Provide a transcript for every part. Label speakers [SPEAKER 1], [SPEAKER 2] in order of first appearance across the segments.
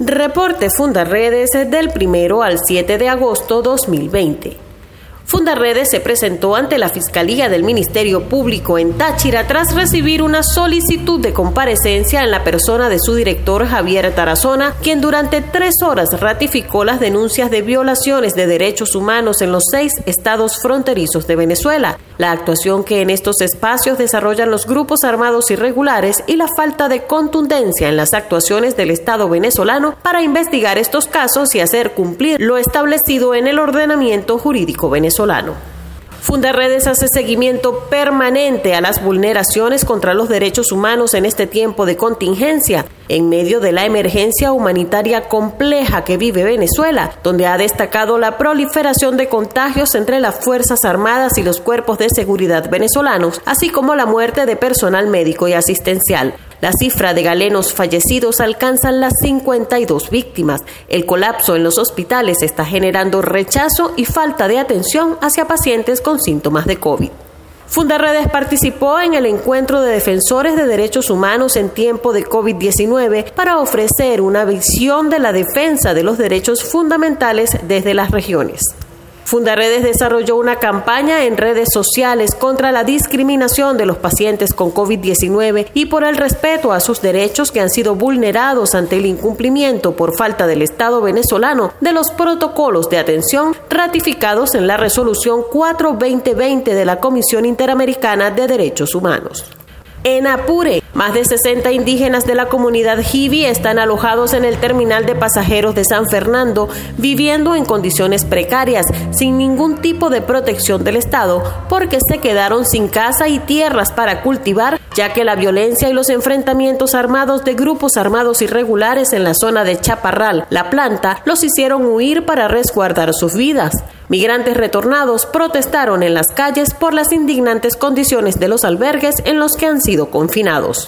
[SPEAKER 1] Reporte Fundarredes del 1 al 7 de agosto 2020. Fundarredes se presentó ante la Fiscalía del Ministerio Público en Táchira tras recibir una solicitud de comparecencia en la persona de su director Javier Tarazona, quien durante tres horas ratificó las denuncias de violaciones de derechos humanos en los seis estados fronterizos de Venezuela, la actuación que en estos espacios desarrollan los grupos armados irregulares y la falta de contundencia en las actuaciones del Estado venezolano para investigar estos casos y hacer cumplir lo establecido en el ordenamiento jurídico venezolano. Fundarredes hace seguimiento permanente a las vulneraciones contra los derechos humanos en este tiempo de contingencia, en medio de la emergencia humanitaria compleja que vive Venezuela, donde ha destacado la proliferación de contagios entre las Fuerzas Armadas y los cuerpos de seguridad venezolanos, así como la muerte de personal médico y asistencial. La cifra de galenos fallecidos alcanza las 52 víctimas. El colapso en los hospitales está generando rechazo y falta de atención hacia pacientes con síntomas de COVID. Fundarredes participó en el encuentro de defensores de derechos humanos en tiempo de COVID-19 para ofrecer una visión de la defensa de los derechos fundamentales desde las regiones. Fundaredes desarrolló una campaña en redes sociales contra la discriminación de los pacientes con COVID-19 y por el respeto a sus derechos que han sido vulnerados ante el incumplimiento por falta del Estado venezolano de los protocolos de atención ratificados en la resolución 4-2020 de la Comisión Interamericana de Derechos Humanos. En Apure, más de 60 indígenas de la comunidad Jibi están alojados en el terminal de pasajeros de San Fernando, viviendo en condiciones precarias, sin ningún tipo de protección del Estado, porque se quedaron sin casa y tierras para cultivar, ya que la violencia y los enfrentamientos armados de grupos armados irregulares en la zona de Chaparral, La Planta, los hicieron huir para resguardar sus vidas. Migrantes retornados protestaron en las calles por las indignantes condiciones de los albergues en los que han sido confinados.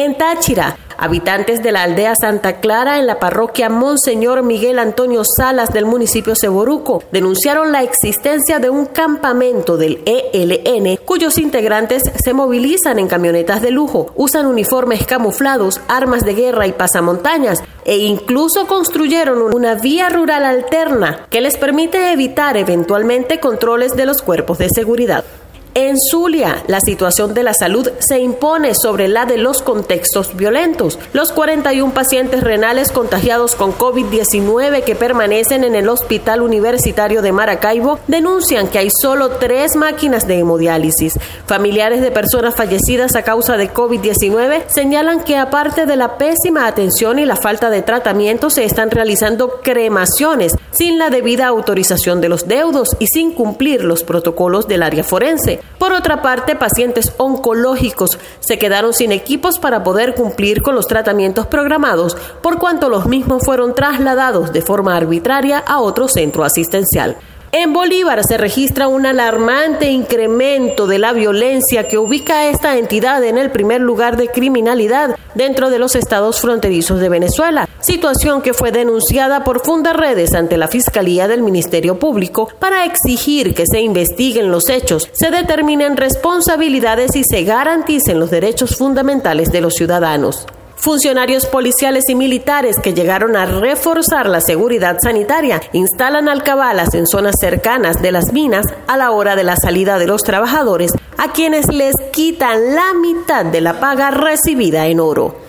[SPEAKER 1] En Táchira, habitantes de la aldea Santa Clara en la parroquia Monseñor Miguel Antonio Salas del municipio Seboruco denunciaron la existencia de un campamento del ELN cuyos integrantes se movilizan en camionetas de lujo, usan uniformes camuflados, armas de guerra y pasamontañas e incluso construyeron una vía rural alterna que les permite evitar eventualmente controles de los cuerpos de seguridad. En Zulia, la situación de la salud se impone sobre la de los contextos violentos. Los 41 pacientes renales contagiados con COVID-19 que permanecen en el Hospital Universitario de Maracaibo denuncian que hay solo tres máquinas de hemodiálisis. Familiares de personas fallecidas a causa de COVID-19 señalan que aparte de la pésima atención y la falta de tratamiento se están realizando cremaciones sin la debida autorización de los deudos y sin cumplir los protocolos del área forense. Por otra parte, pacientes oncológicos se quedaron sin equipos para poder cumplir con los tratamientos programados, por cuanto los mismos fueron trasladados de forma arbitraria a otro centro asistencial. En Bolívar se registra un alarmante incremento de la violencia que ubica a esta entidad en el primer lugar de criminalidad dentro de los estados fronterizos de Venezuela, situación que fue denunciada por Fundaredes ante la Fiscalía del Ministerio Público para exigir que se investiguen los hechos, se determinen responsabilidades y se garanticen los derechos fundamentales de los ciudadanos. Funcionarios policiales y militares que llegaron a reforzar la seguridad sanitaria instalan alcabalas en zonas cercanas de las minas a la hora de la salida de los trabajadores, a quienes les quitan la mitad de la paga recibida en oro.